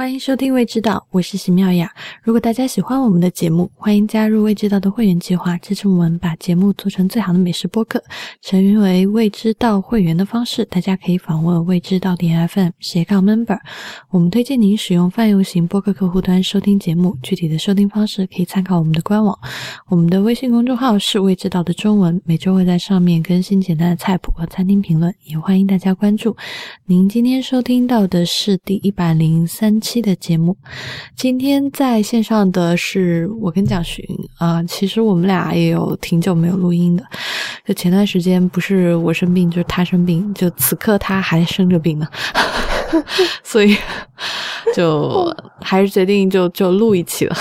欢迎收听《未知道》，我是席妙雅。如果大家喜欢我们的节目，欢迎加入《未知道》的会员计划，支持我们把节目做成最好的美食播客。成为《未知道》会员的方式，大家可以访问未知道点 FM 斜杠 Member。我们推荐您使用泛用型播客客户端收听节目，具体的收听方式可以参考我们的官网。我们的微信公众号是《未知道》的中文，每周会在上面更新简单的菜谱和餐厅评论，也欢迎大家关注。您今天收听到的是第一百零三期。期的节目，今天在线上的是我跟蒋勋啊，其实我们俩也有挺久没有录音的，就前段时间不是我生病，就是他生病，就此刻他还生着病呢，所以就还是决定就就录一期了。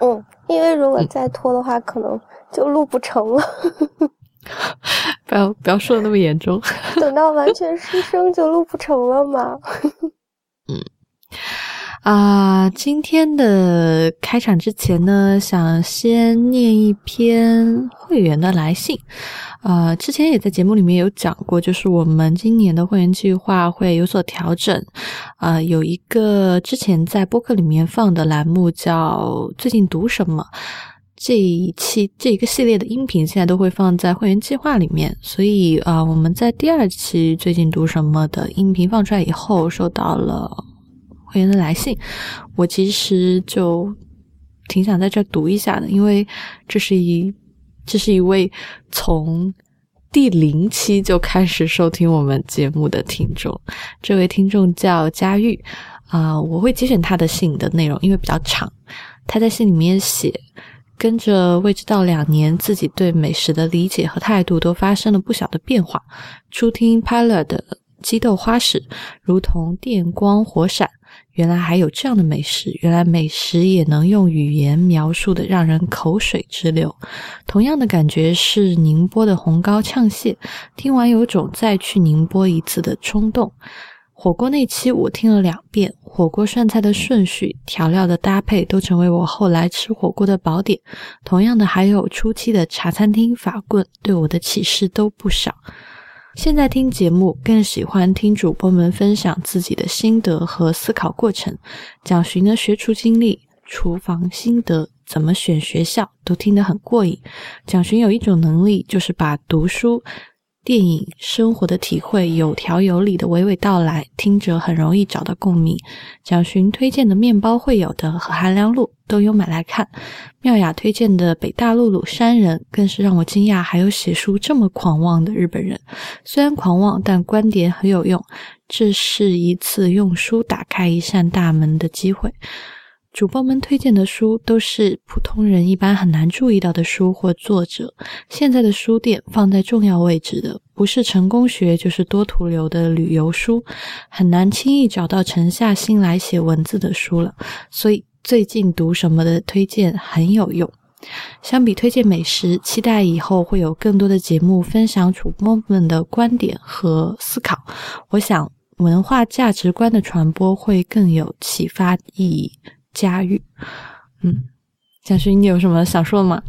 嗯，因为如果再拖的话，可能就录不成了。不要不要说的那么严重，等到完全失声就录不成了嘛。啊，今天的开场之前呢，想先念一篇会员的来信。呃，之前也在节目里面有讲过，就是我们今年的会员计划会有所调整。呃，有一个之前在播客里面放的栏目叫“最近读什么”，这一期这一个系列的音频现在都会放在会员计划里面。所以啊，我们在第二期“最近读什么”的音频放出来以后，收到了。会员的来信，我其实就挺想在这读一下的，因为这是一这是一位从第零期就开始收听我们节目的听众。这位听众叫佳玉啊，我会节选他的信的内容，因为比较长。他在信里面写，跟着未知道两年，自己对美食的理解和态度都发生了不小的变化。初听 Pilot 的鸡豆花时，如同电光火闪。原来还有这样的美食，原来美食也能用语言描述的让人口水直流。同样的感觉是宁波的红膏呛蟹，听完有种再去宁波一次的冲动。火锅那期我听了两遍，火锅涮菜的顺序、调料的搭配都成为我后来吃火锅的宝典。同样的，还有初期的茶餐厅法棍，对我的启示都不少。现在听节目更喜欢听主播们分享自己的心得和思考过程，蒋寻的学厨经历、厨房心得、怎么选学校，都听得很过瘾。蒋勋有一种能力，就是把读书。电影生活的体会有条有理的娓娓道来，听着很容易找到共鸣。蒋勋推荐的面包会有的和韩良露都有买来看。妙雅推荐的北大陆鲁山人更是让我惊讶，还有写书这么狂妄的日本人。虽然狂妄，但观点很有用。这是一次用书打开一扇大门的机会。主播们推荐的书都是普通人一般很难注意到的书或作者。现在的书店放在重要位置的，不是成功学，就是多图流的旅游书，很难轻易找到沉下心来写文字的书了。所以最近读什么的推荐很有用。相比推荐美食，期待以后会有更多的节目分享主播们的观点和思考。我想文化价值观的传播会更有启发意义。佳玉，嗯，蒋勋，你有什么想说的吗？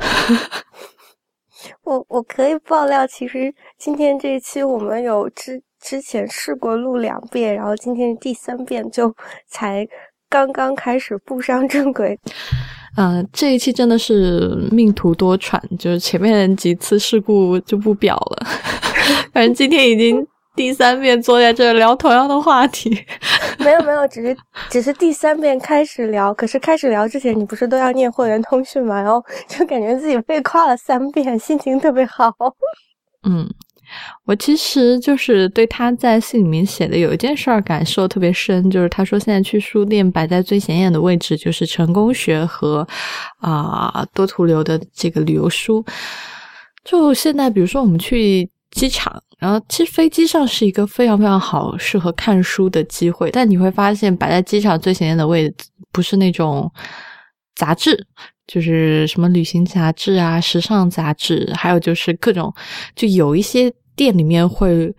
我我可以爆料，其实今天这一期我们有之之前试过录两遍，然后今天第三遍，就 才刚刚开始步上正轨。嗯，这一期真的是命途多舛，就是前面几次事故就不表了，反正今天已经。第三遍坐在这聊同样的话题，没有没有，只是只是第三遍开始聊。可是开始聊之前，你不是都要念会员通讯吗？然后就感觉自己被夸了三遍，心情特别好。嗯，我其实就是对他在信里面写的有一件事儿感受特别深，就是他说现在去书店摆在最显眼的位置就是成功学和啊多图流的这个旅游书。就现在，比如说我们去。机场，然后其实飞机上是一个非常非常好适合看书的机会，但你会发现摆在机场最显眼的位置不是那种杂志，就是什么旅行杂志啊、时尚杂志，还有就是各种，就有一些店里面会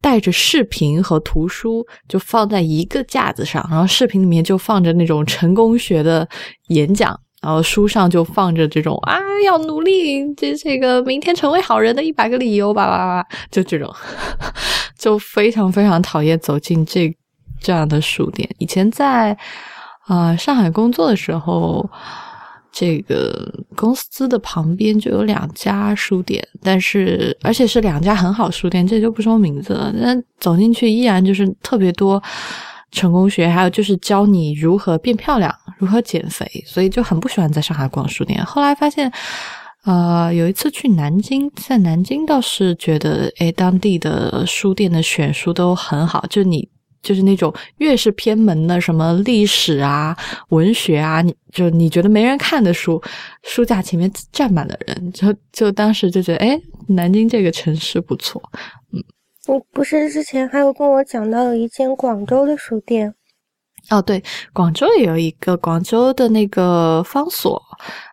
带着视频和图书，就放在一个架子上，然后视频里面就放着那种成功学的演讲。然后书上就放着这种啊，要努力，这这个明天成为好人的一百个理由吧吧吧，就这种，就非常非常讨厌走进这这样的书店。以前在啊上海工作的时候，这个公司的旁边就有两家书店，但是而且是两家很好书店，这就不说名字了。但走进去依然就是特别多成功学，还有就是教你如何变漂亮、如何减肥，所以就很不喜欢在上海逛书店。后来发现。呃，有一次去南京，在南京倒是觉得，哎，当地的书店的选书都很好，就你就是那种越是偏门的，什么历史啊、文学啊，你就你觉得没人看的书，书架前面站满了人，就就当时就觉得，哎，南京这个城市不错，嗯。你不是之前还有跟我讲到有一间广州的书店？哦，对，广州也有一个广州的那个方所，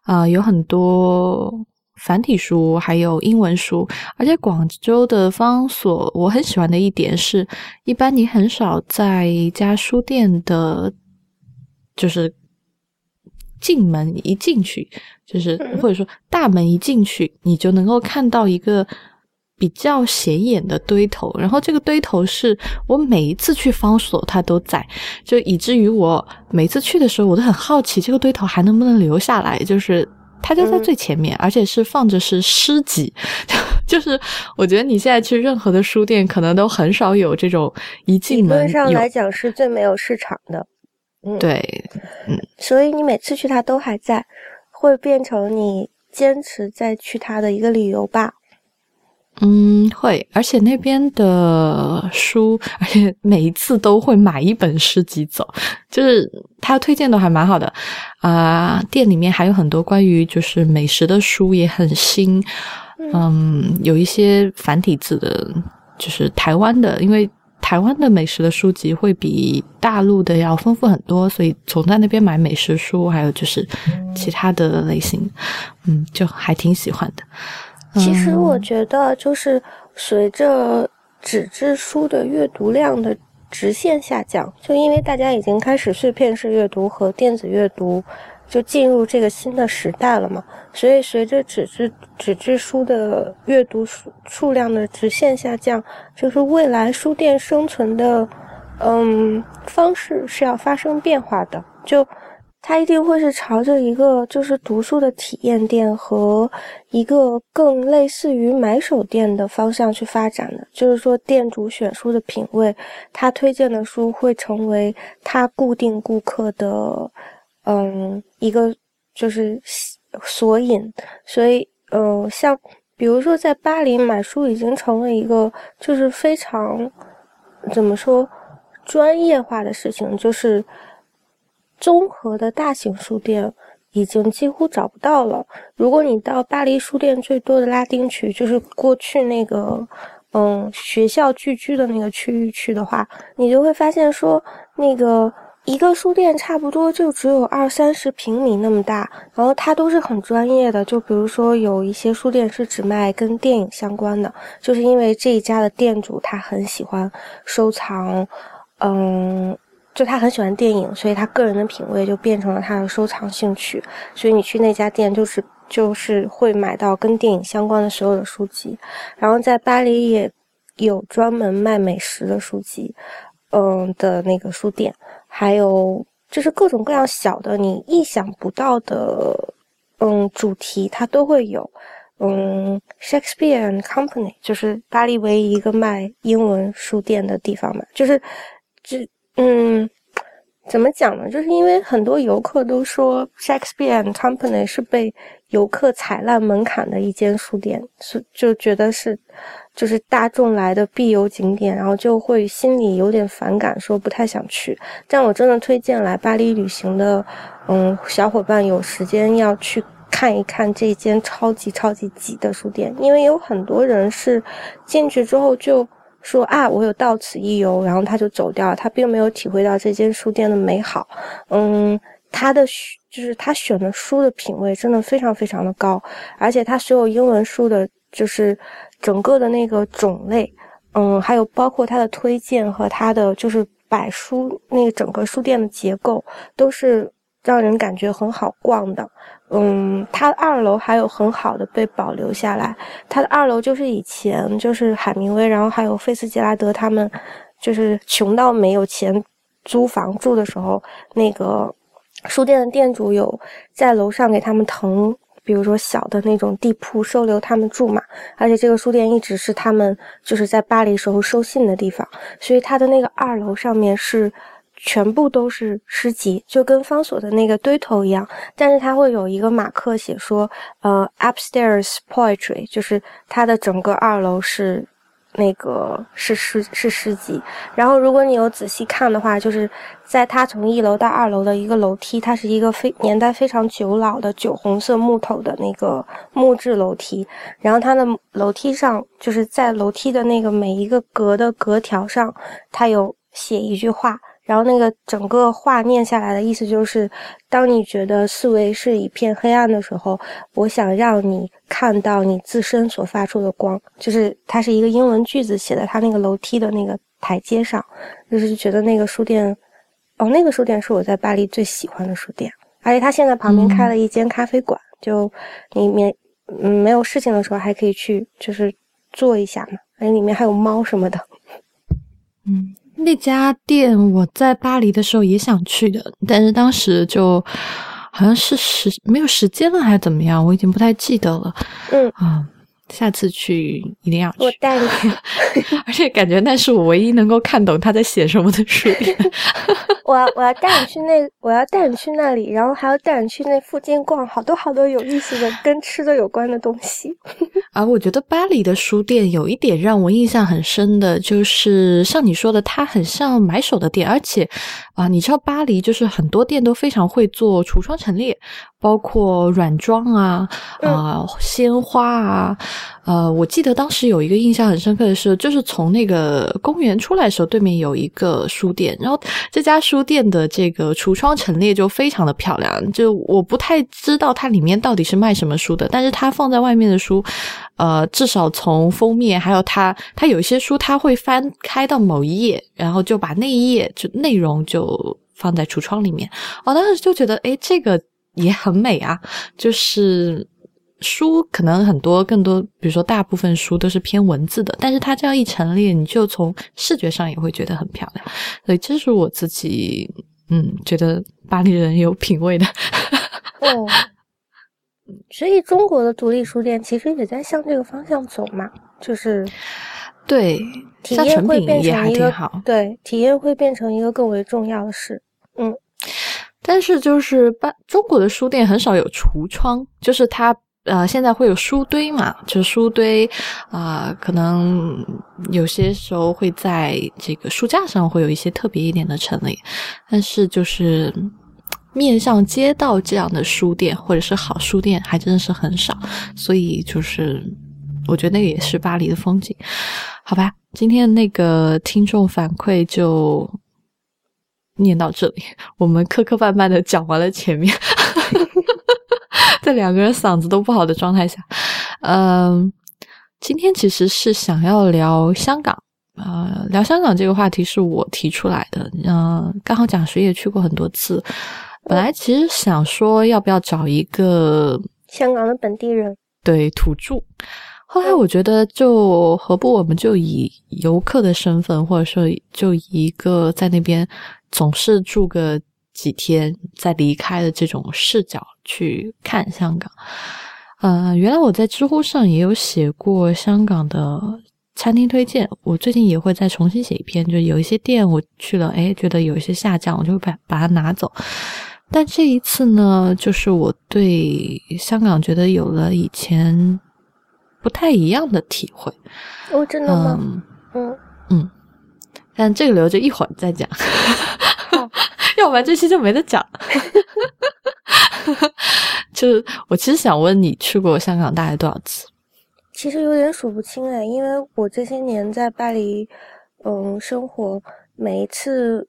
啊，有很多繁体书，还有英文书。而且广州的方所，我很喜欢的一点是，一般你很少在一家书店的，就是进门一进去，就是或者说大门一进去，你就能够看到一个。比较显眼的堆头，然后这个堆头是我每一次去方所它都在，就以至于我每次去的时候我都很好奇这个堆头还能不能留下来。就是它就在最前面，而且是放着是诗集，就是我觉得你现在去任何的书店，可能都很少有这种一进门。理论上来讲是最没有市场的，嗯，对，嗯，所以你每次去它都还在，会变成你坚持再去它的一个理由吧。嗯，会，而且那边的书，而且每一次都会买一本诗集走，就是他推荐都还蛮好的啊。店里面还有很多关于就是美食的书也很新，嗯，有一些繁体字的，就是台湾的，因为台湾的美食的书籍会比大陆的要丰富很多，所以总在那边买美食书，还有就是其他的类型，嗯，就还挺喜欢的。其实我觉得，就是随着纸质书的阅读量的直线下降，就因为大家已经开始碎片式阅读和电子阅读，就进入这个新的时代了嘛。所以随着纸质纸质书的阅读数数量的直线下降，就是未来书店生存的，嗯，方式是要发生变化的。就。它一定会是朝着一个就是读书的体验店和一个更类似于买手店的方向去发展的。就是说，店主选书的品味，他推荐的书会成为他固定顾客的，嗯，一个就是索引。所以，嗯，像比如说在巴黎买书已经成为一个就是非常怎么说专业化的事情，就是。综合的大型书店已经几乎找不到了。如果你到巴黎书店最多的拉丁区，就是过去那个嗯学校聚居的那个区域去的话，你就会发现说，那个一个书店差不多就只有二三十平米那么大，然后它都是很专业的。就比如说有一些书店是只卖跟电影相关的，就是因为这一家的店主他很喜欢收藏，嗯。就他很喜欢电影，所以他个人的品味就变成了他的收藏兴趣。所以你去那家店，就是就是会买到跟电影相关的所有的书籍。然后在巴黎也有专门卖美食的书籍，嗯的那个书店，还有就是各种各样小的你意想不到的，嗯主题它都会有。嗯，Shakespeare and Company 就是巴黎唯一一个卖英文书店的地方嘛，就是这。嗯，怎么讲呢？就是因为很多游客都说 Shakespeare and Company 是被游客踩烂门槛的一间书店，是就觉得是就是大众来的必游景点，然后就会心里有点反感，说不太想去。但我真的推荐来巴黎旅行的，嗯，小伙伴有时间要去看一看这间超级超级挤的书店，因为有很多人是进去之后就。说啊，我有到此一游，然后他就走掉了，他并没有体会到这间书店的美好。嗯，他的就是他选的书的品味真的非常非常的高，而且他所有英文书的，就是整个的那个种类，嗯，还有包括他的推荐和他的就是摆书那个整个书店的结构，都是让人感觉很好逛的。嗯，它二楼还有很好的被保留下来。它的二楼就是以前就是海明威，然后还有菲茨杰拉德他们，就是穷到没有钱租房住的时候，那个书店的店主有在楼上给他们腾，比如说小的那种地铺收留他们住嘛。而且这个书店一直是他们就是在巴黎时候收信的地方，所以它的那个二楼上面是全部都是诗集，就跟方所的那个堆头一样。但是它会有一个马克写说，呃，upstairs poetry，就是它的整个二楼是。那个是诗是诗集，然后如果你有仔细看的话，就是在它从一楼到二楼的一个楼梯，它是一个非年代非常久老的酒红色木头的那个木质楼梯，然后它的楼梯上就是在楼梯的那个每一个格的格条上，它有写一句话。然后那个整个话念下来的意思就是，当你觉得四维是一片黑暗的时候，我想让你看到你自身所发出的光。就是它是一个英文句子写在它那个楼梯的那个台阶上，就是觉得那个书店，哦，那个书店是我在巴黎最喜欢的书店，而且它现在旁边开了一间咖啡馆，就里面嗯没有事情的时候还可以去就是坐一下嘛，而且里面还有猫什么的，嗯。那家店我在巴黎的时候也想去的，但是当时就好像是时没有时间了，还是怎么样，我已经不太记得了。嗯啊。下次去一定要去，我带你。而且感觉那是我唯一能够看懂他在写什么的书店。我我要带你去那，我要带你去那里，然后还要带你去那附近逛好多好多有意思的跟吃的有关的东西。啊，我觉得巴黎的书店有一点让我印象很深的，就是像你说的，它很像买手的店，而且啊，你知道巴黎就是很多店都非常会做橱窗陈列。包括软装啊，啊，鲜花啊，呃，我记得当时有一个印象很深刻的是，就是从那个公园出来的时候，对面有一个书店，然后这家书店的这个橱窗陈列就非常的漂亮，就我不太知道它里面到底是卖什么书的，但是它放在外面的书，呃，至少从封面还有它，它有一些书，它会翻开到某一页，然后就把那一页就内容就放在橱窗里面，我当时就觉得，诶，这个。也很美啊，就是书可能很多更多，比如说大部分书都是偏文字的，但是它这样一陈列，你就从视觉上也会觉得很漂亮。所以这是我自己嗯觉得巴黎人有品味的。哦，所以中国的独立书店其实也在向这个方向走嘛，就是对体验会变成一个对体验会变成一个更为重要的事。嗯。但是就是巴中国的书店很少有橱窗，就是它呃现在会有书堆嘛，就是书堆啊，可能有些时候会在这个书架上会有一些特别一点的陈列，但是就是面向街道这样的书店或者是好书店还真的是很少，所以就是我觉得那个也是巴黎的风景，好吧，今天那个听众反馈就。念到这里，我们磕磕绊绊的讲完了前面，在两个人嗓子都不好的状态下，嗯，今天其实是想要聊香港，呃，聊香港这个话题是我提出来的，嗯，刚好蒋学也去过很多次，本来其实想说要不要找一个香港的本地人，对土著。后来我觉得，就何不我们就以游客的身份，或者说就一个在那边总是住个几天再离开的这种视角去看香港。呃，原来我在知乎上也有写过香港的餐厅推荐，我最近也会再重新写一篇，就有一些店我去了，哎，觉得有一些下降，我就会把把它拿走。但这一次呢，就是我对香港觉得有了以前。不太一样的体会，哦，真的吗？嗯嗯，但这个留着一会儿再讲，要不然这期就没得讲。就是我其实想问你，去过香港大概多少次？其实有点数不清哎，因为我这些年在巴黎，嗯，生活，每一次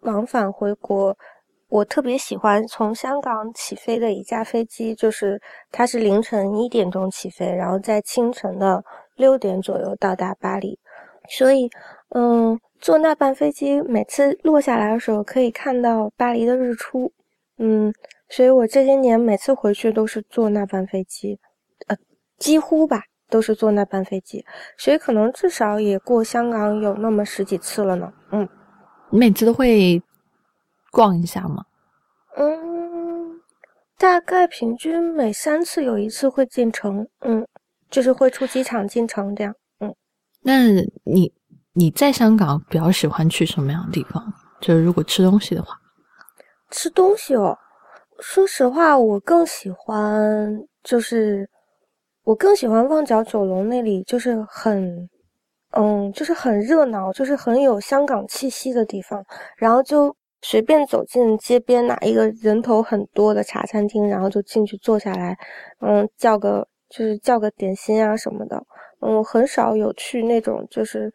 往返回国。我特别喜欢从香港起飞的一架飞机，就是它是凌晨一点钟起飞，然后在清晨的六点左右到达巴黎。所以，嗯，坐那班飞机，每次落下来的时候可以看到巴黎的日出。嗯，所以我这些年每次回去都是坐那班飞机，呃，几乎吧都是坐那班飞机，所以可能至少也过香港有那么十几次了呢。嗯，每次都会。逛一下吗？嗯，大概平均每三次有一次会进城，嗯，就是会出机场进城这样，嗯。那你你在香港比较喜欢去什么样的地方？就是如果吃东西的话，吃东西哦，说实话，我更喜欢就是我更喜欢旺角九龙那里，就是很。嗯，就是很热闹，就是很有香港气息的地方。然后就随便走进街边哪一个人头很多的茶餐厅，然后就进去坐下来，嗯，叫个就是叫个点心啊什么的。嗯，很少有去那种就是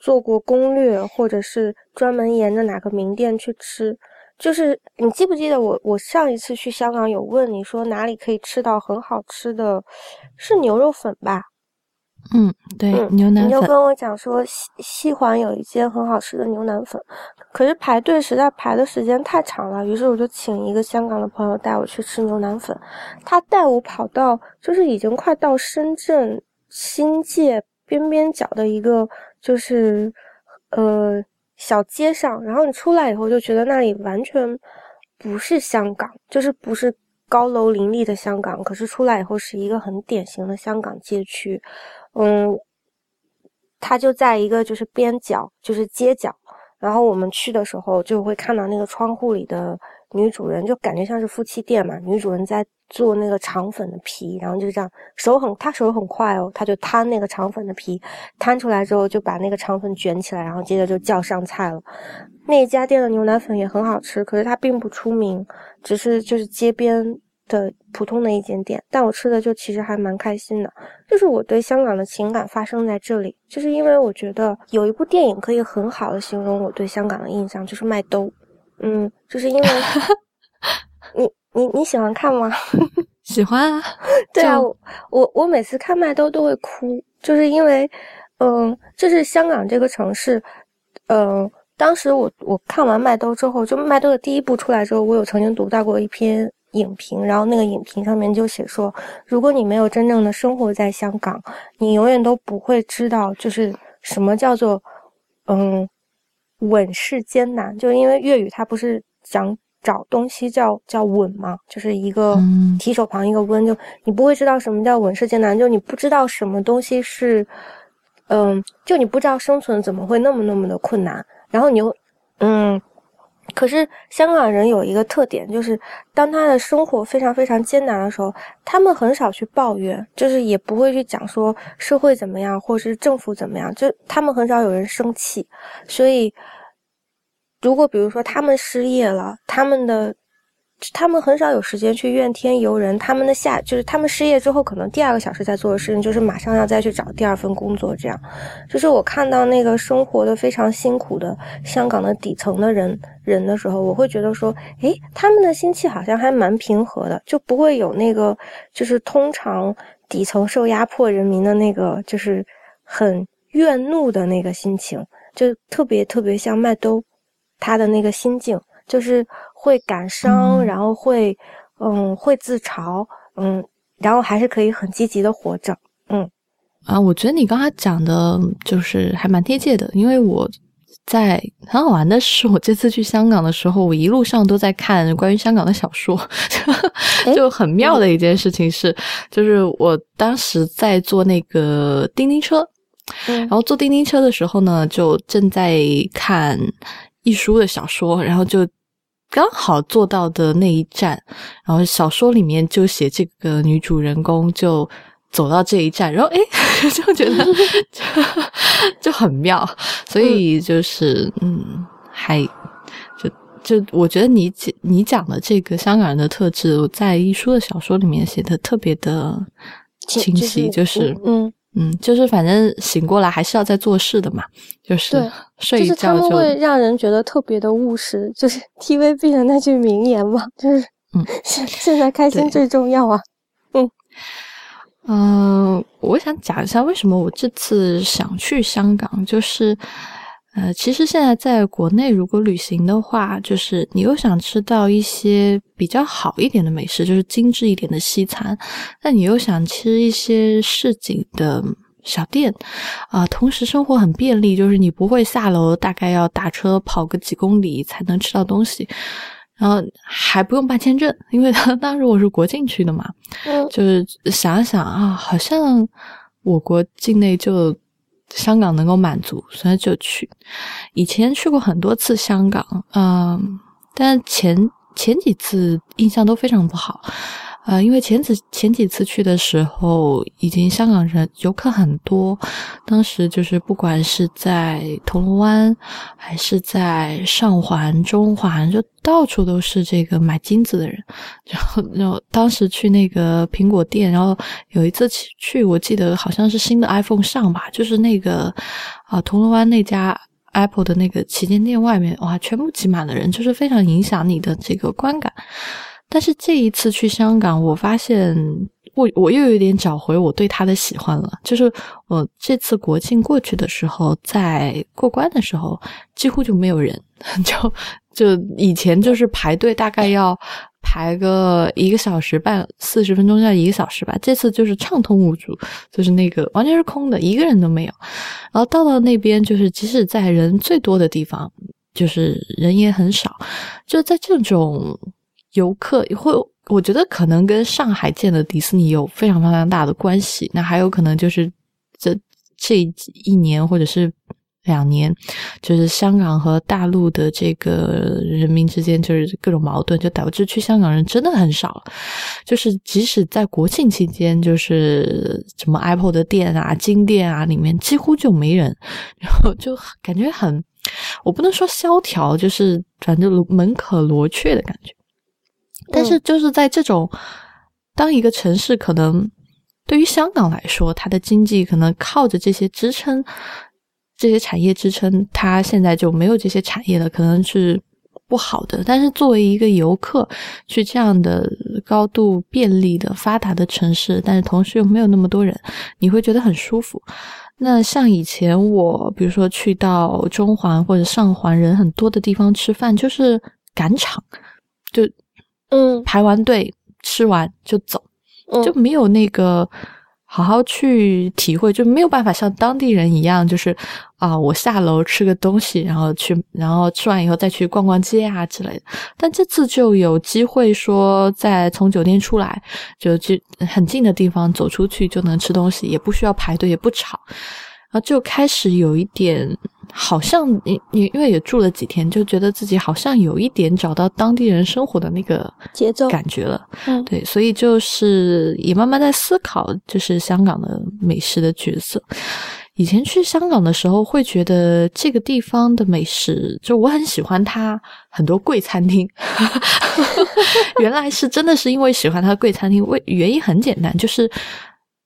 做过攻略，或者是专门沿着哪个名店去吃。就是你记不记得我我上一次去香港有问你说哪里可以吃到很好吃的，是牛肉粉吧？嗯，对，牛腩粉。你就跟我讲说西西环有一间很好吃的牛腩粉，可是排队实在排的时间太长了，于是我就请一个香港的朋友带我去吃牛腩粉。他带我跑到就是已经快到深圳新界边边角的一个就是呃小街上，然后你出来以后就觉得那里完全不是香港，就是不是高楼林立的香港，可是出来以后是一个很典型的香港街区。嗯，他就在一个就是边角，就是街角。然后我们去的时候，就会看到那个窗户里的女主人，就感觉像是夫妻店嘛。女主人在做那个肠粉的皮，然后就这样手很，他手很快哦，他就摊那个肠粉的皮，摊出来之后就把那个肠粉卷起来，然后接着就叫上菜了。那家店的牛腩粉也很好吃，可是它并不出名，只是就是街边。的普通的一间店，但我吃的就其实还蛮开心的。就是我对香港的情感发生在这里，就是因为我觉得有一部电影可以很好的形容我对香港的印象，就是麦兜。嗯，就是因为 你你你喜欢看吗？喜欢啊。对啊，我我每次看麦兜都会哭，就是因为，嗯，就是香港这个城市，嗯，当时我我看完麦兜之后，就麦兜的第一部出来之后，我有曾经读到过一篇。影评，然后那个影评上面就写说，如果你没有真正的生活在香港，你永远都不会知道，就是什么叫做，嗯，稳是艰难。就因为粤语它不是讲找东西叫叫稳嘛，就是一个提手旁一个温，就你不会知道什么叫稳是艰难，就你不知道什么东西是，嗯，就你不知道生存怎么会那么那么的困难，然后你又，嗯。可是香港人有一个特点，就是当他的生活非常非常艰难的时候，他们很少去抱怨，就是也不会去讲说社会怎么样，或是政府怎么样，就他们很少有人生气。所以，如果比如说他们失业了，他们的。他们很少有时间去怨天尤人，他们的下就是他们失业之后，可能第二个小时在做的事情就是马上要再去找第二份工作。这样，就是我看到那个生活的非常辛苦的香港的底层的人人的时候，我会觉得说，诶，他们的心气好像还蛮平和的，就不会有那个就是通常底层受压迫人民的那个就是很怨怒的那个心情，就特别特别像麦兜他的那个心境，就是。会感伤，然后会，嗯，会自嘲，嗯，然后还是可以很积极的活着，嗯，啊，我觉得你刚才讲的就是还蛮贴切的，因为我在很好玩的是，我这次去香港的时候，我一路上都在看关于香港的小说，就很妙的一件事情是，就是我当时在坐那个叮叮车，然后坐叮叮车的时候呢，就正在看一书的小说，然后就。刚好做到的那一站，然后小说里面就写这个女主人公就走到这一站，然后诶 就觉得 就很妙，所以就是嗯，还就就我觉得你讲你讲的这个香港人的特质，在一书的小说里面写的特别的清晰，就是嗯。嗯，就是反正醒过来还是要在做事的嘛，就是睡一觉就。他们会让人觉得特别的务实，就是 TVB 的那句名言嘛，就是嗯，现现在开心最重要啊。嗯嗯，我想讲一下为什么我这次想去香港，就是。呃，其实现在在国内，如果旅行的话，就是你又想吃到一些比较好一点的美食，就是精致一点的西餐，那你又想吃一些市井的小店，啊，同时生活很便利，就是你不会下楼，大概要打车跑个几公里才能吃到东西，然后还不用办签证，因为他当时我是国境去的嘛，嗯。就是想一想啊，好像我国境内就香港能够满足，所以就去。以前去过很多次香港，嗯、但前前几次印象都非常不好。呃，因为前几前几次去的时候，已经香港人游客很多，当时就是不管是在铜锣湾，还是在上环、中环，就到处都是这个买金子的人。然后，然后当时去那个苹果店，然后有一次去去，我记得好像是新的 iPhone 上吧，就是那个啊、铜锣湾那家 Apple 的那个旗舰店外面，哇，全部挤满了人，就是非常影响你的这个观感。但是这一次去香港，我发现我我又有点找回我对他的喜欢了。就是我这次国庆过去的时候，在过关的时候，几乎就没有人，就就以前就是排队大概要排个一个小时半四十分钟到一个小时吧，这次就是畅通无阻，就是那个完全是空的，一个人都没有。然后到了那边，就是即使在人最多的地方，就是人也很少，就在这种。游客会，我觉得可能跟上海建的迪士尼有非常非常大的关系。那还有可能就是这这一年或者是两年，就是香港和大陆的这个人民之间就是各种矛盾，就导致去香港人真的很少。就是即使在国庆期间，就是什么 Apple 的店啊、金店啊里面几乎就没人，然后就感觉很，我不能说萧条，就是反正门可罗雀的感觉。但是就是在这种，当一个城市可能对于香港来说，它的经济可能靠着这些支撑，这些产业支撑，它现在就没有这些产业了，可能是不好的。但是作为一个游客去这样的高度便利的发达的城市，但是同时又没有那么多人，你会觉得很舒服。那像以前我，比如说去到中环或者上环人很多的地方吃饭，就是赶场，就。嗯，排完队吃完就走，嗯就没有那个好好去体会，就没有办法像当地人一样，就是啊，我下楼吃个东西，然后去，然后吃完以后再去逛逛街啊之类的。但这次就有机会说，在从酒店出来，就去很近的地方走出去就能吃东西，也不需要排队，也不吵。然后就开始有一点，好像你你因为也住了几天，就觉得自己好像有一点找到当地人生活的那个节奏感觉了。嗯对，所以就是也慢慢在思考，就是香港的美食的角色。以前去香港的时候，会觉得这个地方的美食，就我很喜欢它很多贵餐厅。原来是真的是因为喜欢它的贵餐厅，为原因很简单，就是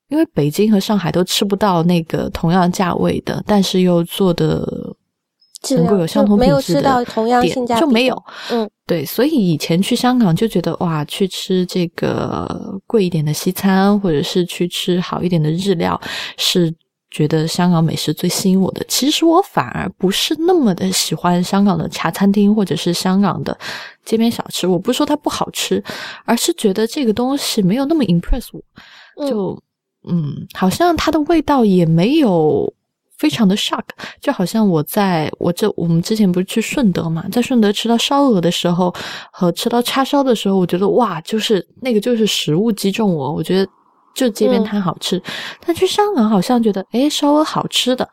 因为北京和上海都吃不到那个同样价位的，但是又做的能够有相同品质吃到的同样店性价比就没有。嗯，对，所以以前去香港就觉得哇，去吃这个贵一点的西餐，或者是去吃好一点的日料，是觉得香港美食最吸引我的。其实我反而不是那么的喜欢香港的茶餐厅，或者是香港的街边小吃。我不是说它不好吃，而是觉得这个东西没有那么 impress 我。嗯就嗯，好像它的味道也没有非常的 shock，就好像我在我这我们之前不是去顺德嘛，在顺德吃到烧鹅的时候和吃到叉烧的时候，我觉得哇，就是那个就是食物击中我，我觉得。就街边摊好吃，但去香港好像觉得，诶，烧鹅好吃的，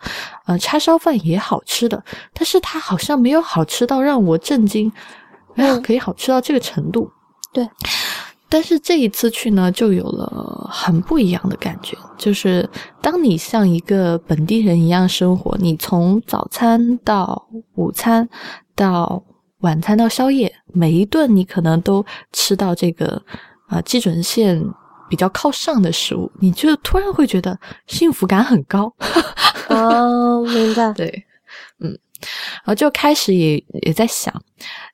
呃，叉烧饭也好吃的，但是它好像没有好吃到让我震惊，哎呀，嗯可以好吃到这个程度。对，但是这一次去呢，就有了很不一样的感觉，就是当你像一个本地人一样生活，你从早餐到午餐到晚餐到宵夜，每一顿你可能都吃到这个啊、呃基准线比较靠上的食物，你就突然会觉得幸福感很高。哦，明白。对，嗯，然后就开始也也在想，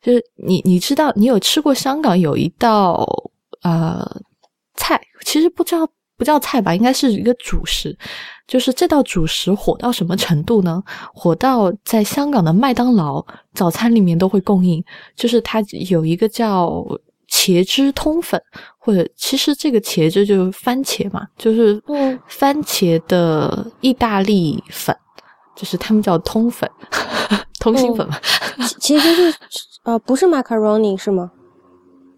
就是你你知道，你有吃过香港有一道呃菜，其实不知道不叫菜吧，应该是一个主食。就是这道主食火到什么程度呢？火到在香港的麦当劳早餐里面都会供应，就是它有一个叫。茄汁通粉，或者其实这个茄汁就是番茄嘛，就是番茄的意大利粉，就是他们叫通粉，通心粉嘛。其实是呃，不是 macaroni 是吗？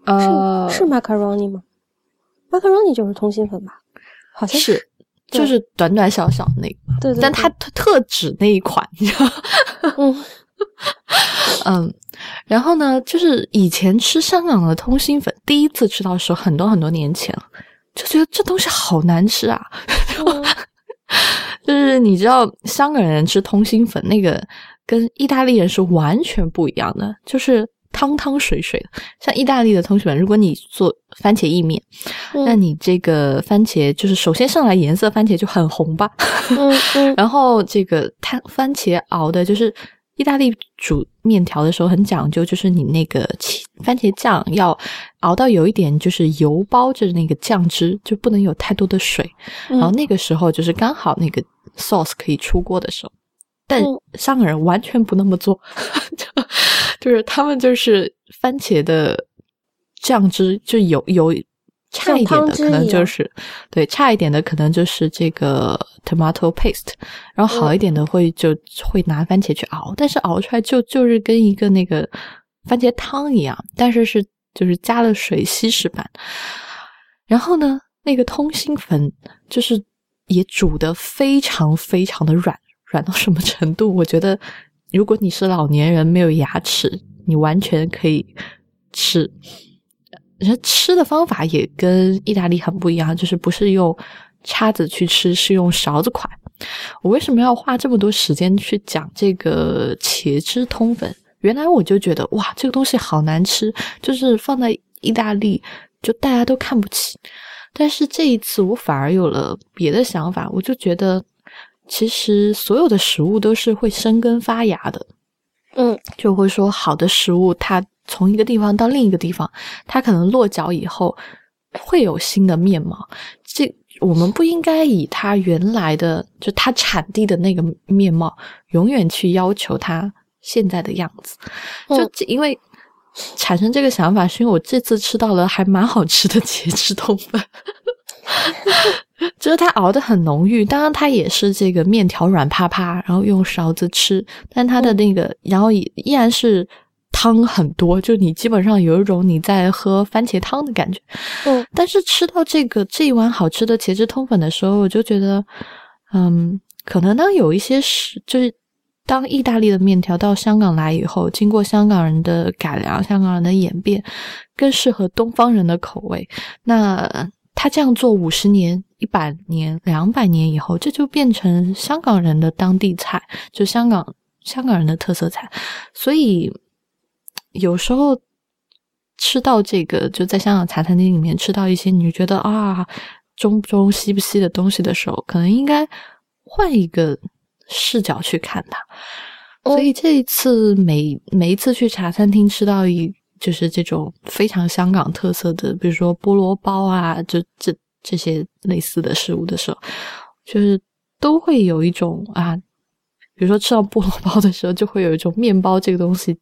呃，是 macaroni 吗？macaroni 就是通心粉吧？好像是，就是短短小小那个，对对，但它特指那一款，你知道？嗯嗯。然后呢，就是以前吃香港的通心粉，第一次吃到的时候，很多很多年前了，就觉得这东西好难吃啊！就是你知道，香港人吃通心粉，那个跟意大利人是完全不一样的，就是汤汤水水的。像意大利的同学们，如果你做番茄意面，那你这个番茄就是首先上来颜色，番茄就很红吧？然后这个它番茄熬的就是。意大利煮面条的时候很讲究，就是你那个番茄酱要熬到有一点就是油包着那个酱汁，就不能有太多的水。然后那个时候就是刚好那个 sauce 可以出锅的时候。但香港人完全不那么做，就是他们就是番茄的酱汁就有有。差一点的可能就是对，差一点的可能就是这个 tomato paste，然后好一点的会就会拿番茄去熬，但是熬出来就就是跟一个那个番茄汤一样，但是是就是加了水稀释版。然后呢，那个通心粉就是也煮的非常非常的软，软到什么程度？我觉得如果你是老年人没有牙齿，你完全可以吃。你吃的方法也跟意大利很不一样，就是不是用叉子去吃，是用勺子㧟。我为什么要花这么多时间去讲这个茄汁通粉？原来我就觉得哇，这个东西好难吃，就是放在意大利就大家都看不起。但是这一次我反而有了别的想法，我就觉得其实所有的食物都是会生根发芽的。嗯，就会说好的食物它。从一个地方到另一个地方，它可能落脚以后会有新的面貌。这我们不应该以它原来的就它产地的那个面貌，永远去要求它现在的样子。就因为产生这个想法，是因为我这次吃到了还蛮好吃的茄汁通粉，就是它熬的很浓郁。当然，它也是这个面条软趴趴，然后用勺子吃，但它的那个然后依然是。汤很多，就你基本上有一种你在喝番茄汤的感觉。嗯，但是吃到这个这一碗好吃的茄汁通粉的时候，我就觉得，嗯，可能当有一些是，就是当意大利的面条到香港来以后，经过香港人的改良、香港人的演变，更适合东方人的口味。那他这样做五十年、一百年、两百年以后，这就变成香港人的当地菜，就香港香港人的特色菜。所以。有时候吃到这个，就在香港茶餐厅里面吃到一些你觉得啊中不中西不西的东西的时候，可能应该换一个视角去看它。所以这一次每每一次去茶餐厅吃到一就是这种非常香港特色的，比如说菠萝包啊，就这这些类似的食物的时候，就是都会有一种啊。比如说吃到菠萝包的时候，就会有一种面包这个东西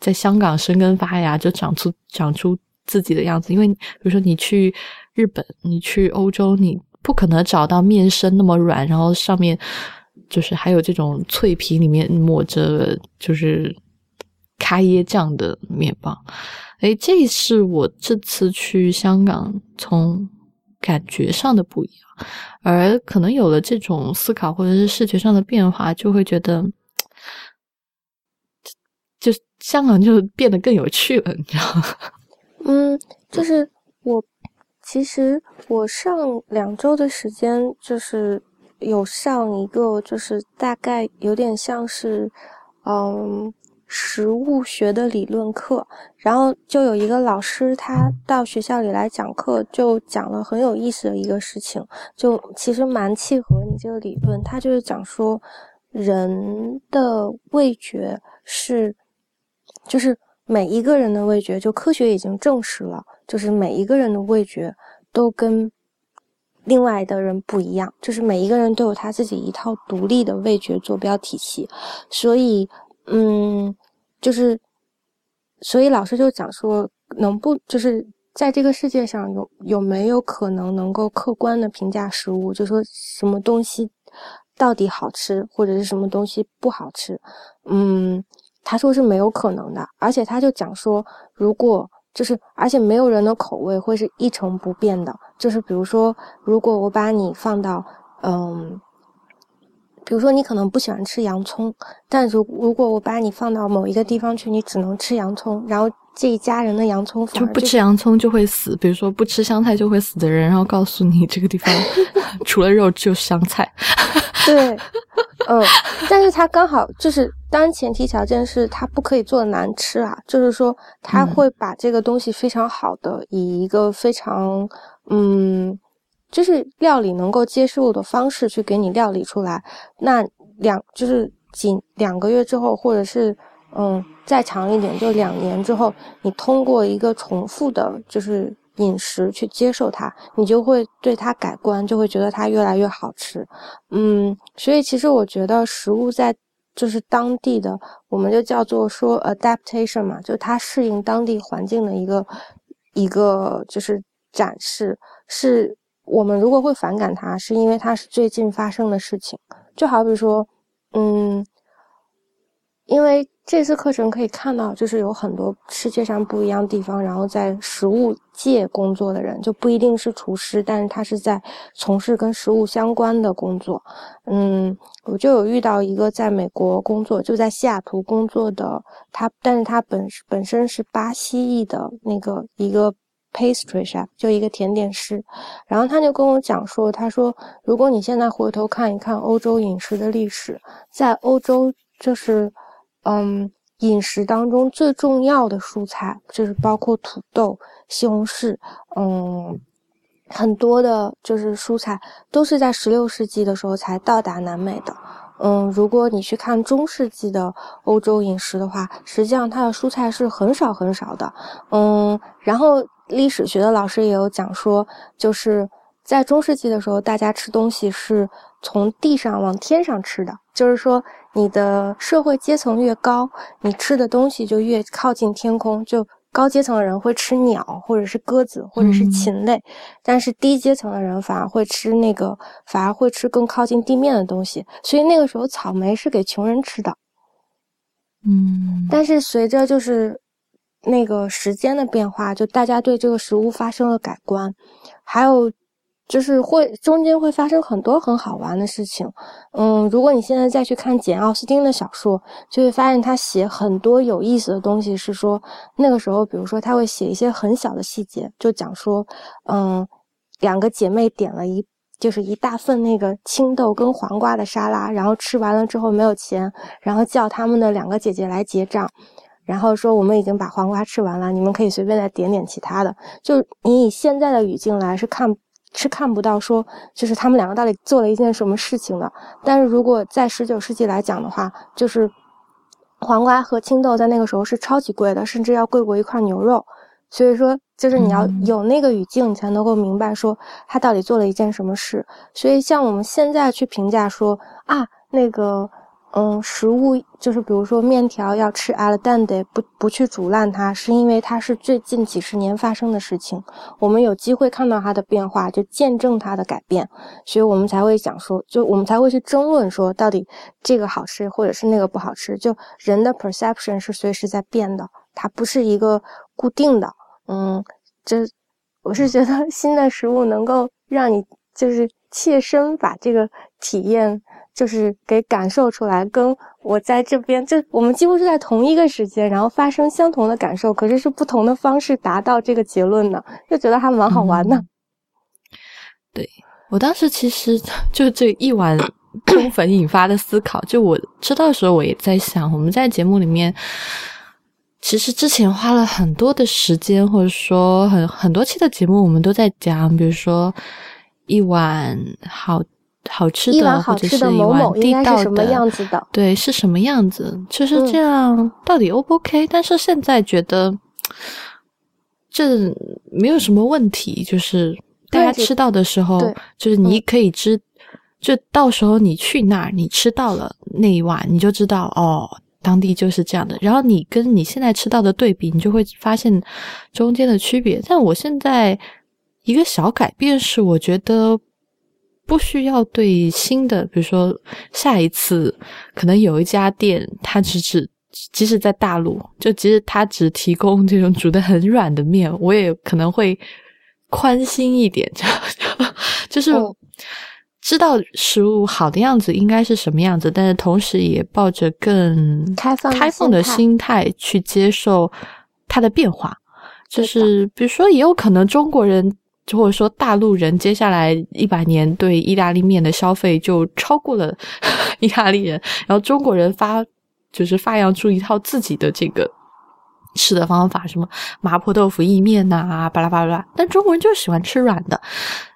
在香港生根发芽，就长出长出自己的样子。因为比如说你去日本，你去欧洲，你不可能找到面身那么软，然后上面就是还有这种脆皮，里面抹着就是咖椰酱的面包。诶，这是我这次去香港从感觉上的不一样。而可能有了这种思考，或者是视觉上的变化，就会觉得，就香港就变得更有趣了，你知道吗？嗯，就是我其实我上两周的时间，就是有上一个，就是大概有点像是，嗯。食物学的理论课，然后就有一个老师，他到学校里来讲课，就讲了很有意思的一个事情，就其实蛮契合你这个理论。他就是讲说，人的味觉是，就是每一个人的味觉，就科学已经证实了，就是每一个人的味觉都跟另外的人不一样，就是每一个人都有他自己一套独立的味觉坐标体系，所以。嗯，就是，所以老师就讲说，能不就是在这个世界上有有没有可能能够客观的评价食物，就说什么东西到底好吃，或者是什么东西不好吃？嗯，他说是没有可能的，而且他就讲说，如果就是而且没有人的口味会是一成不变的，就是比如说，如果我把你放到嗯。比如说，你可能不喜欢吃洋葱，但如如果我把你放到某一个地方去，你只能吃洋葱，然后这一家人的洋葱就不吃洋葱就会死。比如说不吃香菜就会死的人，然后告诉你这个地方 除了肉就是香菜。对，嗯，但是他刚好就是当前提条件是他不可以做的难吃啊，就是说他会把这个东西非常好的以一个非常嗯。就是料理能够接受的方式去给你料理出来，那两就是仅两个月之后，或者是嗯再长一点，就两年之后，你通过一个重复的，就是饮食去接受它，你就会对它改观，就会觉得它越来越好吃。嗯，所以其实我觉得食物在就是当地的，我们就叫做说 adaptation 嘛，就它适应当地环境的一个一个就是展示是。我们如果会反感它，是因为它是最近发生的事情。就好比说，嗯，因为这次课程可以看到，就是有很多世界上不一样地方，然后在食物界工作的人，就不一定是厨师，但是他是在从事跟食物相关的工作。嗯，我就有遇到一个在美国工作，就在西雅图工作的他，但是他本本身是巴西裔的那个一个。Pastry chef 就一个甜点师，然后他就跟我讲说，他说，如果你现在回头看一看欧洲饮食的历史，在欧洲就是，嗯，饮食当中最重要的蔬菜就是包括土豆、西红柿，嗯，很多的就是蔬菜都是在十六世纪的时候才到达南美的。嗯，如果你去看中世纪的欧洲饮食的话，实际上它的蔬菜是很少很少的。嗯，然后。历史学的老师也有讲说，就是在中世纪的时候，大家吃东西是从地上往天上吃的，就是说你的社会阶层越高，你吃的东西就越靠近天空。就高阶层的人会吃鸟，或者是鸽子，或者是禽类，但是低阶层的人反而会吃那个，反而会吃更靠近地面的东西。所以那个时候草莓是给穷人吃的。嗯，但是随着就是。那个时间的变化，就大家对这个食物发生了改观，还有就是会中间会发生很多很好玩的事情。嗯，如果你现在再去看简奥斯汀的小说，就会发现他写很多有意思的东西。是说那个时候，比如说他会写一些很小的细节，就讲说，嗯，两个姐妹点了一就是一大份那个青豆跟黄瓜的沙拉，然后吃完了之后没有钱，然后叫他们的两个姐姐来结账。然后说我们已经把黄瓜吃完了，你们可以随便再点点其他的。就你以现在的语境来是看是看不到说，就是他们两个到底做了一件什么事情的。但是如果在十九世纪来讲的话，就是黄瓜和青豆在那个时候是超级贵的，甚至要贵过一块牛肉。所以说，就是你要有那个语境，你才能够明白说他到底做了一件什么事。所以像我们现在去评价说啊，那个。嗯，食物就是比如说面条要吃 al dente，不不去煮烂它，是因为它是最近几十年发生的事情，我们有机会看到它的变化，就见证它的改变，所以我们才会想说，就我们才会去争论说，到底这个好吃或者是那个不好吃，就人的 perception 是随时在变的，它不是一个固定的。嗯，这我是觉得新的食物能够让你就是切身把这个体验。就是给感受出来，跟我在这边，就我们几乎是在同一个时间，然后发生相同的感受，可是是不同的方式达到这个结论的，就觉得还蛮好玩的。对我当时其实就这一碗通粉引发的思考，就我吃到的时候，我也在想，我们在节目里面其实之前花了很多的时间，或者说很很多期的节目，我们都在讲，比如说一碗好。好吃的，或者是一碗地道的，对，是什么样子？就是这样，到底 O 不 OK？但是现在觉得这没有什么问题，就是大家吃到的时候，就是你可以知，就到时候你去那儿，你吃到了那一碗，你就知道哦，当地就是这样的。然后你跟你现在吃到的对比，你就会发现中间的区别。但我现在一个小改变是，我觉得不需要对新的，比如说下一次可能有一家店，它只只即使在大陆，就即使它只提供这种煮的很软的面，我也可能会宽心一点，就就是。知道食物好的样子应该是什么样子，但是同时也抱着更开放开放的心态去接受它的变化。就是比如说，也有可能中国人或者说大陆人接下来一百年对意大利面的消费就超过了 意大利人，然后中国人发就是发扬出一套自己的这个吃的方法，什么麻婆豆腐意面呐，巴拉巴拉。但中国人就是喜欢吃软的。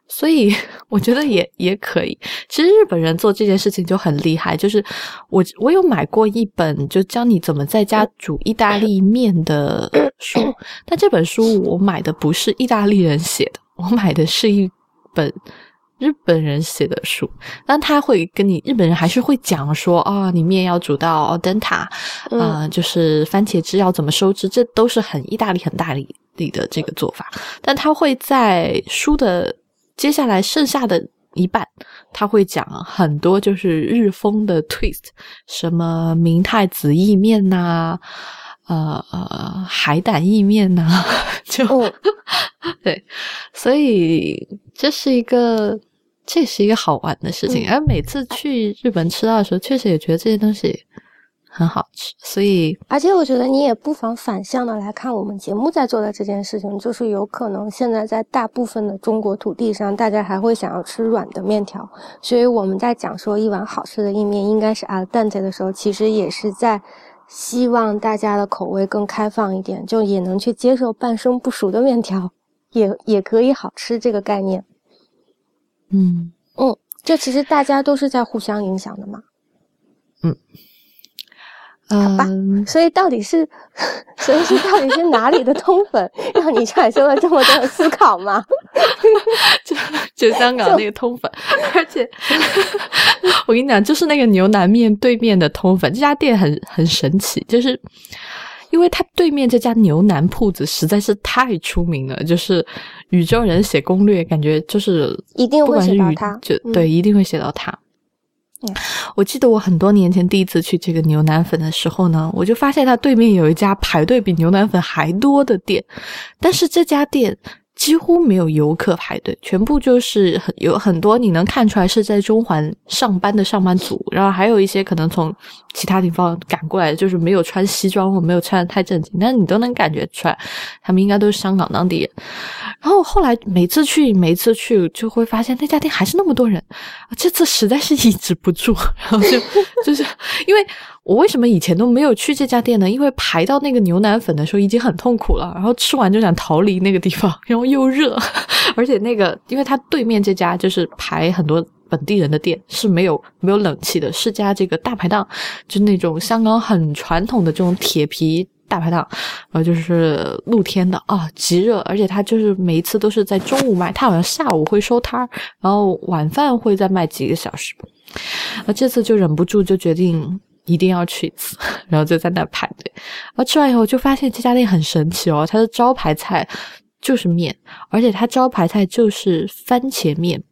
所以我觉得也也可以。其实日本人做这件事情就很厉害，就是我我有买过一本就教你怎么在家 煮意大利面的书，但这本书我买的不是意大利人写的，我买的是一本日本人写的书。但他会跟你日本人还是会讲说啊，你面要煮到 denta，啊，就是番茄汁要怎么收汁，这都是很意大利很大力的这个做法。但他会在书的。接下来剩下的一半，他会讲很多就是日风的 twist，什么明太子意面呐，呃呃海胆意面呐，就对，所以这是一个这是一个好玩的事情。而每次去日本吃到的时候，确实也觉得这些东西。很好吃，所以而且我觉得你也不妨反向的来看我们节目在做的这件事情，就是有可能现在在大部分的中国土地上，大家还会想要吃软的面条，所以我们在讲说一碗好吃的意面应该是 al dente 的时候，其实也是在希望大家的口味更开放一点，就也能去接受半生不熟的面条，也也可以好吃这个概念。嗯嗯，这其实大家都是在互相影响的嘛。嗯。好吧，所以到底是，所以是到底是哪里的通粉让你产生了这么多的思考吗？就就香港那个通粉，而且 我跟你讲，就是那个牛腩面对面的通粉，这家店很很神奇，就是因为它对面这家牛腩铺子实在是太出名了，就是宇宙人写攻略，感觉就是一定会写到它，就对，一定会写到它。我记得我很多年前第一次去这个牛腩粉的时候呢，我就发现它对面有一家排队比牛腩粉还多的店，但是这家店。几乎没有游客排队，全部就是很有很多你能看出来是在中环上班的上班族，然后还有一些可能从其他地方赶过来，就是没有穿西装或没有穿的太正经，但是你都能感觉出来，他们应该都是香港当地人。然后后来每次去，每次去就会发现那家店还是那么多人，这次实在是抑制不住，然 后就就是因为。我为什么以前都没有去这家店呢？因为排到那个牛腩粉的时候已经很痛苦了，然后吃完就想逃离那个地方，然后又热，而且那个，因为它对面这家就是排很多本地人的店，是没有没有冷气的，是家这个大排档，就那种香港很传统的这种铁皮大排档，然后就是露天的啊，极热，而且它就是每一次都是在中午卖，它好像下午会收摊儿，然后晚饭会再卖几个小时，那这次就忍不住就决定。一定要去一次，然后就在那排队。然后吃完以后就发现这家店很神奇哦，它的招牌菜就是面，而且它招牌菜就是番茄面。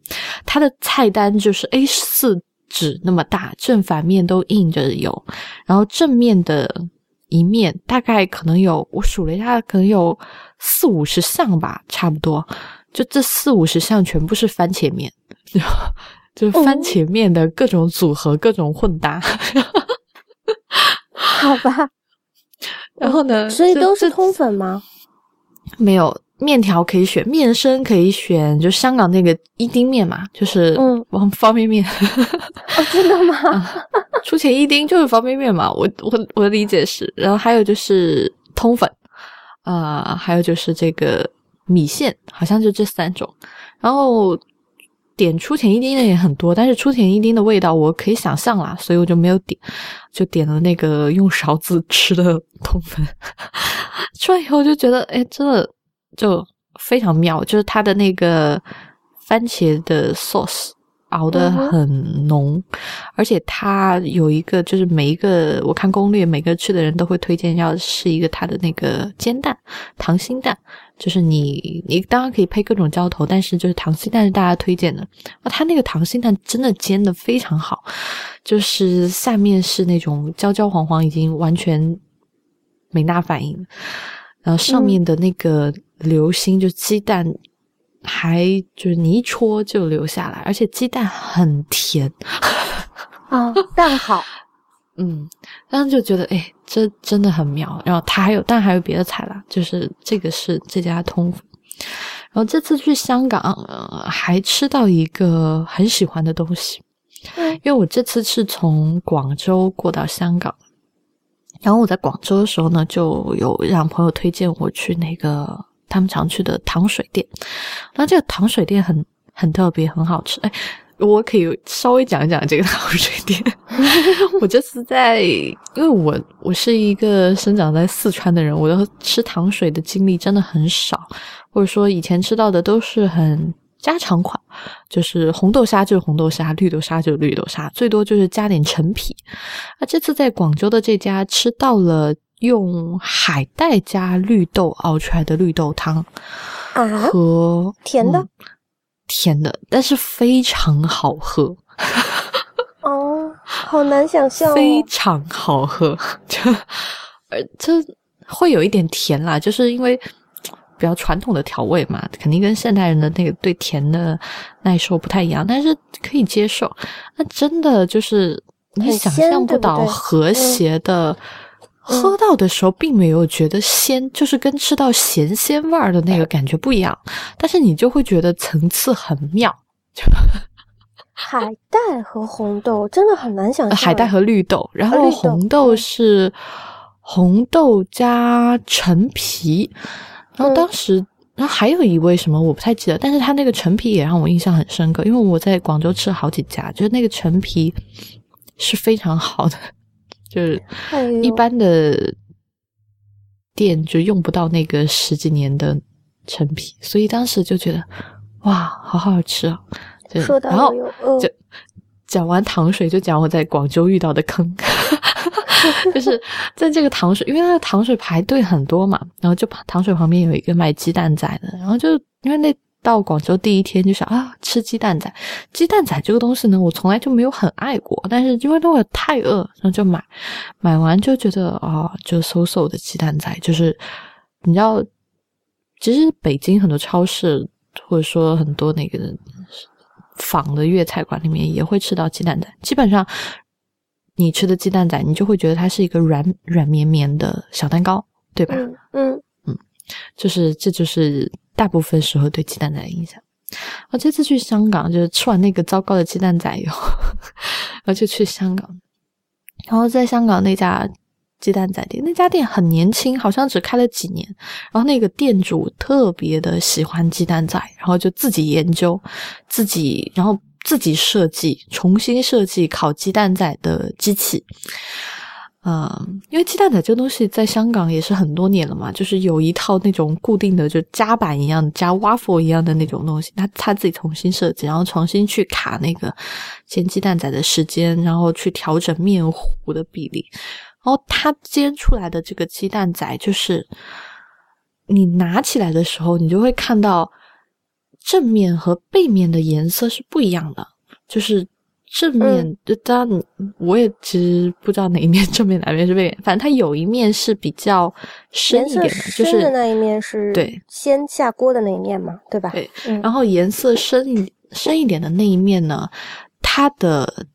它的菜单就是 A 四纸那么大，正反面都印着有。然后正面的一面大概可能有，我数了一下，可能有四五十项吧，差不多。就这四五十项全部是番茄面，就番茄面的各种组合、各种混搭。好吧，然后呢？所以都是通粉吗？没有面条可以选，面生可以选，就香港那个一丁面嘛，就是嗯 方便面。哦，真的吗？出钱一丁就是方便面嘛，我我我的理解是。然后还有就是通粉，啊，还有就是这个米线，好像就这三种。然后。点出前一丁的也很多，但是出前一丁的味道我可以想象啦，所以我就没有点，就点了那个用勺子吃的通粉。吃完以后就觉得，哎，真的就非常妙，就是它的那个番茄的 sauce，熬得很浓，而且它有一个就是每一个我看攻略，每个去的人都会推荐要试一个它的那个煎蛋，溏心蛋，就是你你当然可以配各种浇头，但是就是糖心蛋是大家推荐的。啊，它那个糖心蛋真的煎的非常好，就是下面是那种焦焦黄黄，已经完全没那反应，然后上面的那个流心就鸡蛋。还就是你一戳就流下来，而且鸡蛋很甜啊，蛋好，嗯，当时就觉得哎，这真的很妙。然后它还有，但还有别的菜啦，就是这个是这家通。然后这次去香港，还吃到一个很喜欢的东西，因为我这次是从广州过到香港，然后我在广州的时候呢，就有让朋友推荐我去那个。他们常去的糖水店，那这个糖水店很很特别，很好吃。哎，我可以稍微讲一讲这个糖水店。我这次在，因为我我是一个生长在四川的人，我的吃糖水的经历真的很少，或者说以前吃到的都是很家常款，就是红豆沙就是红豆沙，绿豆沙就是绿豆沙，最多就是加点陈皮。啊这次在广州的这家吃到了。用海带加绿豆熬出来的绿豆汤啊，和甜的，甜的，但是非常好喝。哦，好难想象，非常好喝，就呃，这会有一点甜啦，就是因为比较传统的调味嘛，肯定跟现代人的那个对甜的耐受不太一样，但是可以接受。那真的就是你想象不到和谐的。喝到的时候并没有觉得鲜，就是跟吃到咸鲜味儿的那个感觉不一样，但是你就会觉得层次很妙。海带和红豆真的很难想象。海带和绿豆，然后红豆是红豆加陈皮，然后当时，然后还有一味什么我不太记得，但是他那个陈皮也让我印象很深刻，因为我在广州吃了好几家，就是那个陈皮是非常好的。就是一般的店就用不到那个十几年的陈皮，所以当时就觉得哇，好好吃啊！然后就讲完糖水，就讲我在广州遇到的坑，就是在这个糖水，因为那个糖水排队很多嘛，然后就糖水旁边有一个卖鸡蛋仔的，然后就因为那。到广州第一天就想啊，吃鸡蛋仔。鸡蛋仔这个东西呢，我从来就没有很爱过，但是因为那会太饿，然后就买。买完就觉得啊，就嗖嗖的鸡蛋仔，就是你知道，其实北京很多超市或者说很多那个仿的粤菜馆里面也会吃到鸡蛋仔。基本上你吃的鸡蛋仔，你就会觉得它是一个软软绵绵的小蛋糕，对吧？嗯，就是这就是。大部分时候对鸡蛋仔的印象。我这次去香港，就是吃完那个糟糕的鸡蛋仔以后，然后就去香港。然后在香港那家鸡蛋仔店，那家店很年轻，好像只开了几年。然后那个店主特别的喜欢鸡蛋仔，然后就自己研究，自己然后自己设计，重新设计烤鸡蛋仔的机器。嗯，因为鸡蛋仔这个东西在香港也是很多年了嘛，就是有一套那种固定的，就夹板一样、夹 waffle 一样的那种东西，他他自己重新设计，然后重新去卡那个煎鸡蛋仔的时间，然后去调整面糊的比例，然后他煎出来的这个鸡蛋仔，就是你拿起来的时候，你就会看到正面和背面的颜色是不一样的，就是。正面就当然，我也其实不知道哪一面 正面，哪一面是背面。反正它有一面是比较深一点的，就是那一面是对先下锅的那一面嘛，对吧？对。然后颜色深一深一点的那一面呢，它的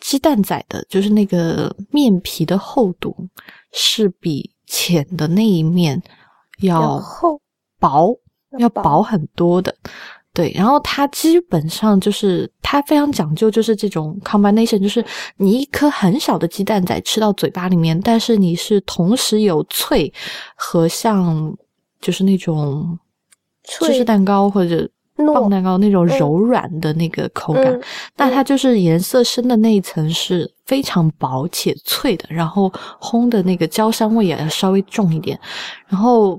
鸡蛋仔的，就是那个面皮的厚度是比浅的那一面要厚薄，要薄很多的。对，然后它基本上就是它非常讲究，就是这种 combination，就是你一颗很小的鸡蛋仔吃到嘴巴里面，但是你是同时有脆和像就是那种芝士蛋糕或者棒蛋糕那种柔软的那个口感。那它就是颜色深的那一层是非常薄且脆的，然后烘的那个焦香味也要稍微重一点，然后。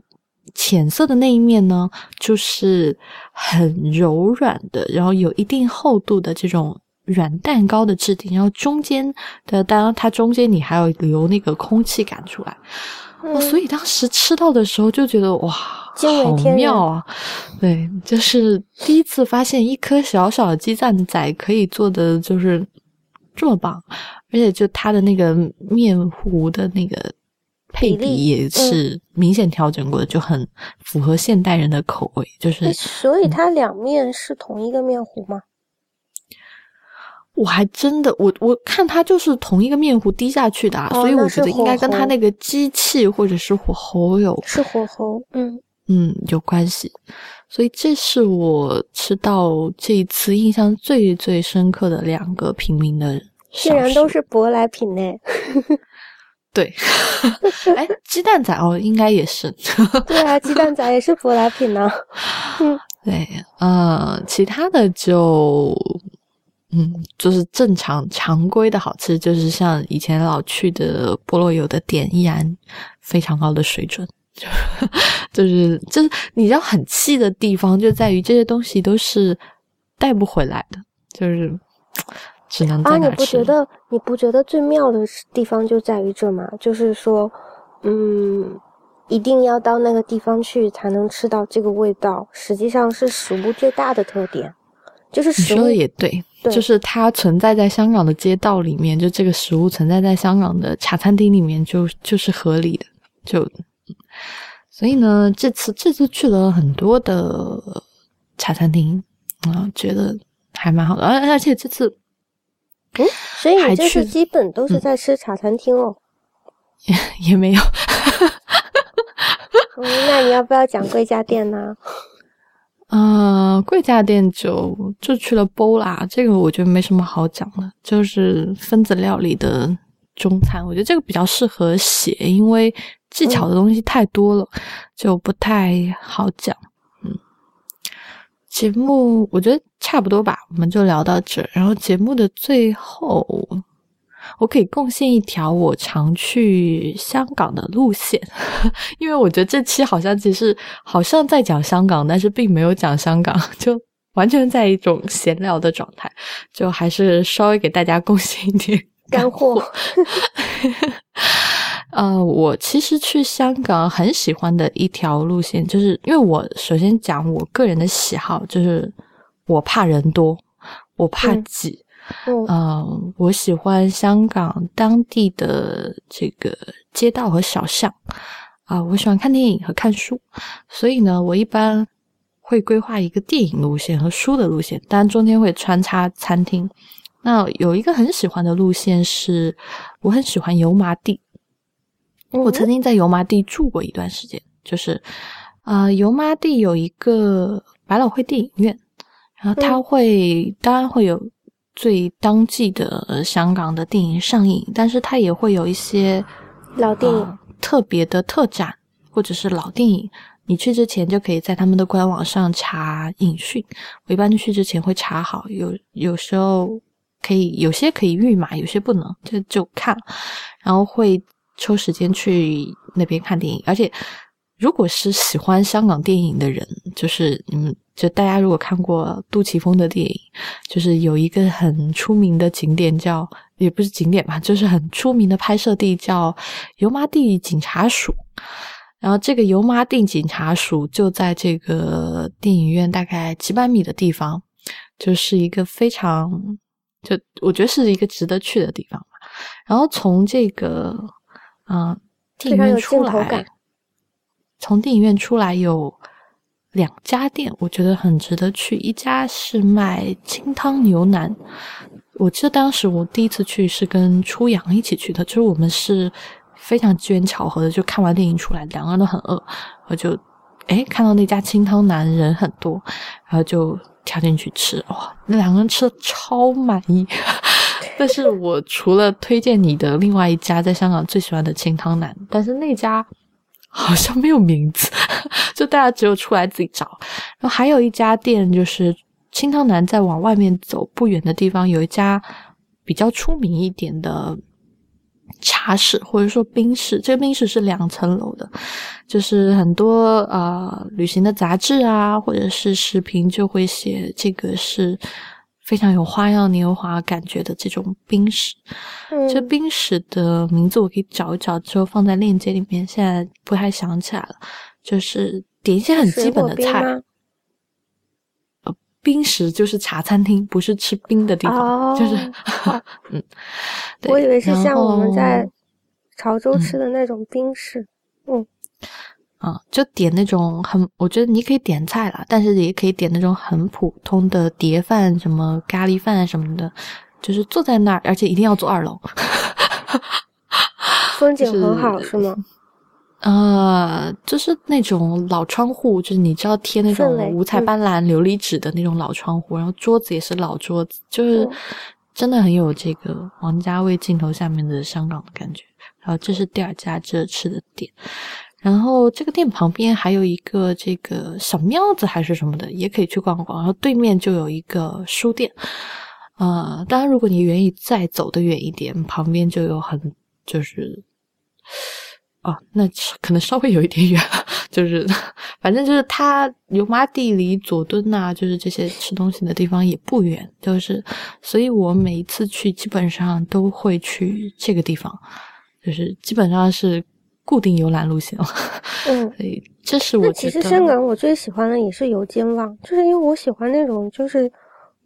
浅色的那一面呢，就是很柔软的，然后有一定厚度的这种软蛋糕的质地，然后中间的当然它中间你还要留那个空气感出来，哦，所以当时吃到的时候就觉得哇，好妙啊！对，就是第一次发现一颗小小的鸡蛋仔可以做的就是这么棒，而且就它的那个面糊的那个。配比也是明显调整过的，就很符合现代人的口味。就是，所以它两面是同一个面糊吗？我还真的，我我看它就是同一个面糊滴下去的啊，所以我觉得应该跟它那个机器或者是火候有是火候，嗯嗯有关系。所以这是我吃到这一次印象最最深刻的两个平民的，竟然都是舶来品呢。对，哎，鸡蛋仔哦，应该也是。对啊，鸡蛋仔也是舶来品呢。嗯，对，呃，其他的就，嗯，就是正常常规的好吃，就是像以前老去的菠萝油的点，依然非常高的水准。就 就是就是你知道很气的地方，就在于这些东西都是带不回来的，就是。只能啊！你不觉得你不觉得最妙的地方就在于这吗？就是说，嗯，一定要到那个地方去才能吃到这个味道，实际上是食物最大的特点。就是你说的也对，就是它存在在香港的街道里面，就这个食物存在在香港的茶餐厅里面，就就是合理的。就所以呢，这次这次去了很多的茶餐厅啊，觉得还蛮好的，而而且这次。嗯，所以你这次基本都是在吃茶餐厅哦？也 也没有。嗯，那你要不要讲贵家店呢？啊，贵家店就就去了波啦，这个我觉得没什么好讲的，就是分子料理的中餐，我觉得这个比较适合写，因为技巧的东西太多了，就不太好讲。嗯节目我觉得差不多吧，我们就聊到这。然后节目的最后，我可以贡献一条我常去香港的路线，因为我觉得这期好像其实好像在讲香港，但是并没有讲香港，就完全在一种闲聊的状态，就还是稍微给大家贡献一点 干货。呃，我其实去香港很喜欢的一条路线，就是因为我首先讲我个人的喜好，就是我怕人多，我怕挤，嗯，我喜欢香港当地的这个街道和小巷，啊，我喜欢看电影和看书，所以呢，我一般会规划一个电影路线和书的路线，当然中间会穿插餐厅。那有一个很喜欢的路线是，我很喜欢油麻地。我曾经在油麻地住过一段时间，就是啊，油麻地有一个百老汇电影院，然后它会当然会有最当季的香港的电影上映，但是它也会有一些老电影特别的特展或者是老电影。你去之前就可以在他们的官网上查影讯，我一般去之前会查好，有有时候可以有些可以预买，有些不能，就就看，然后会。抽时间去那边看电影，而且如果是喜欢香港电影的人，就是你们就大家如果看过杜琪峰的电影，就是有一个很出名的景点叫，也不是景点吧，就是很出名的拍摄地叫油麻地警察署。然后这个油麻地警察署就在这个电影院大概几百米的地方，就是一个非常就我觉得是一个值得去的地方然后从这个。嗯，电影院出来，从电影院出来有两家店，我觉得很值得去。一家是卖清汤牛腩，我记得当时我第一次去是跟初阳一起去的，就是我们是非常机缘巧合的，就看完电影出来，两个人都很饿，我就哎看到那家清汤腩人很多，然后就跳进去吃，哇，那两个人吃的超满意。但是我除了推荐你的另外一家在香港最喜欢的清汤腩，但是那家好像没有名字，就大家只有出来自己找。然后还有一家店，就是清汤南再往外面走不远的地方，有一家比较出名一点的茶室或者说冰室，这个冰室是两层楼的，就是很多呃旅行的杂志啊，或者是视频就会写这个是非常有花样年华感觉的这种冰室。这冰室的名字我可以找一找，之后放在链接里面，现在不太想起来了。就是点一些很基本的菜。呃，冰室就是茶餐厅，不是吃冰的地方，就是 嗯。我以为是像我们在潮州吃的那种冰室，嗯，啊，就点那种很，我觉得你可以点菜啦，但是也可以点那种很普通的碟饭，什么咖喱饭什么的，就是坐在那儿，而且一定要坐二楼，风景很好，是吗？呃，就是那种老窗户，就是你知道贴那种五彩斑斓琉璃纸的那种老窗户，然后桌子也是老桌子，就是。真的很有这个王家卫镜头下面的香港的感觉。然后这是第二家这吃的店，然后这个店旁边还有一个这个小庙子还是什么的，也可以去逛逛。然后对面就有一个书店，呃，当然如果你愿意再走得远一点，旁边就有很就是。哦，那可能稍微有一点远，就是，反正就是它油麻地离佐敦呐，就是这些吃东西的地方也不远，就是，所以我每一次去基本上都会去这个地方，就是基本上是固定游览路线了。嗯，所以这是我其实香港我最喜欢的也是游尖旺，就是因为我喜欢那种就是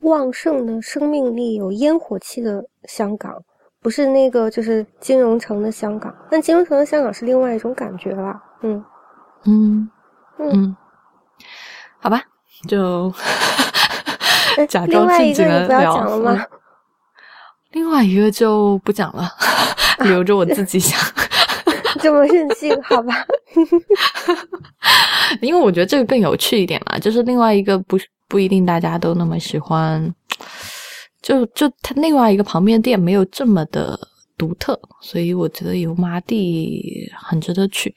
旺盛的生命力、有烟火气的香港。不是那个，就是金融城的香港。但金融城的香港是另外一种感觉了。嗯嗯嗯，好吧，就假装静静的聊。另外一个就不讲了，留着我自己想。这么任性，好吧？因为我觉得这个更有趣一点嘛，就是另外一个不不一定大家都那么喜欢。就就它另外一个旁边店没有这么的独特，所以我觉得油麻地很值得去，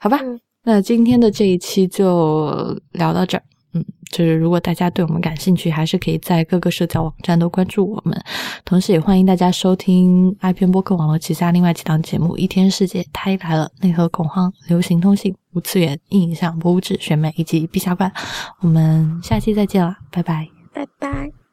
好吧？那今天的这一期就聊到这儿。嗯，就是如果大家对我们感兴趣，还是可以在各个社交网站都关注我们，同时也欢迎大家收听爱片播客网络旗下另外几档节目《一天世界》、《他一来了》、《内核恐慌》、《流行通信》、《无次元》、《印象》、《博物志》、《选美》以及《陛下观》。我们下期再见了，拜拜，拜拜。